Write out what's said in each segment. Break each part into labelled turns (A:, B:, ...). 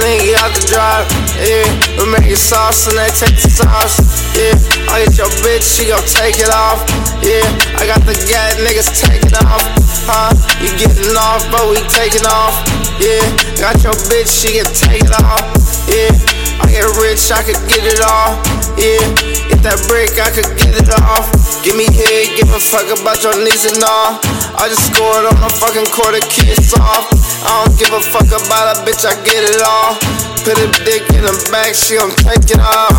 A: lingy out the drop, yeah. We make it sauce and they take the sauce, yeah. I get your bitch, she gon' take it off, yeah. I got the gat, niggas taking off, huh? You getting off, but we taking off, yeah. Got your bitch, she get taken off, yeah. I get rich, I could get it all, yeah. Get that brick, I could get it off. Give me head, give a fuck about your knees and all. I just scored on the fucking the kids off. Don't give a fuck about a bitch, I get it all. Put a dick in the back, she gon' take it off.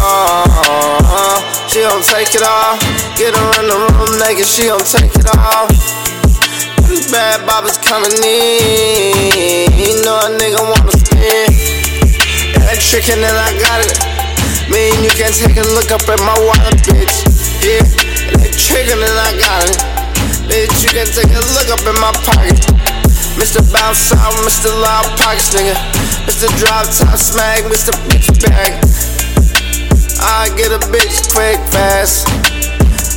A: She gon' take it off. Get her in the room naked, she gon' take it off. These bad bobbers coming in. You know a nigga wanna spin. Electric and then I got it. Me and you can take a look up at my wallet, bitch. Yeah, electric and then I got it. Bitch, you can take a look up in my pocket. Mr. Bounce out, Mr. Loud Pockets, nigga. Mr. Drop Top Smack, Mr. Bitch Bag. I get a bitch quick, fast.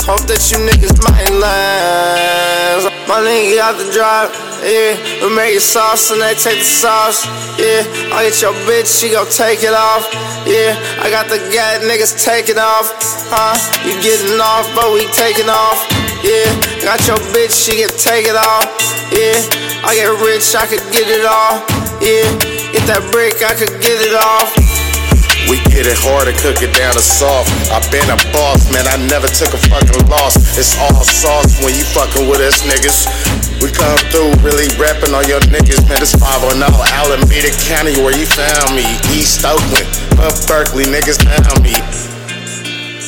A: Hope that you niggas might last. My nigga out the drop, yeah. We make it sauce and they take the sauce, yeah. I get your bitch, she gon' take it off, yeah. I got the gat, niggas taking off, huh? You getting off, but we taking off, yeah. Got your bitch, she can take it off, yeah. I get rich, I could get it all, yeah. Get that brick, I could get it off.
B: We get it hard and cook it down to soft. I been a boss, man, I never took a fucking loss. It's all sauce when you fucking with us niggas. We come through really rapping on your niggas, man. It's 5 0 Alameda County where you found me. East Oakland, up Berkeley, niggas found me.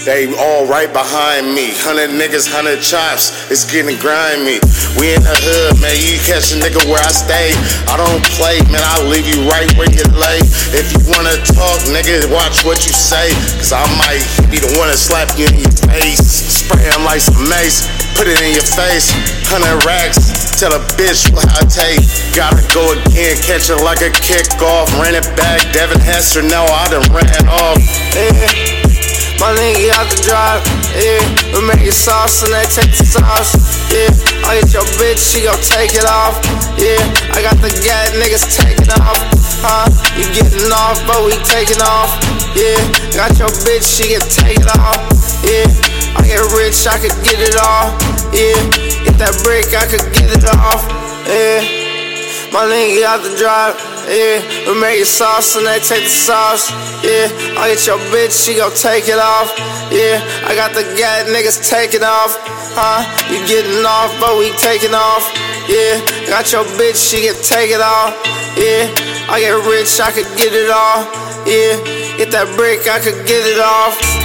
B: They all right behind me. Hundred niggas, hundred chops. It's getting grimy. We in the hood, man. You catch a nigga where I stay. I don't play, man. I'll leave you right where you lay. If you wanna talk, nigga, watch what you say. Cause I might be the one to slap you in your face. Spray him like some mace. Put it in your face. Hundred racks. Tell a bitch what I take. Gotta go again. Catch it like a kickoff. Ran it back. Devin Hester. Now I done ran off.
A: My nigga out the drive, yeah. We make it sauce and they take the sauce, yeah. I get your bitch, she gon' take it off, yeah. I got the gat, niggas taking off, huh? You getting off, but we taking off, yeah. Got your bitch, she can take it off, yeah. I get rich, I could get it all, yeah. Get that brick, I could get it off, yeah. My nigga out the drop, yeah. We make it sauce and they take the sauce, yeah. I get your bitch, she gon' take it off, yeah. I got the gat, niggas taking off, huh? You getting off, but we taking off, yeah. Got your bitch, she can take it off, yeah. I get rich, I could get it all, yeah. Get that brick, I could get it off.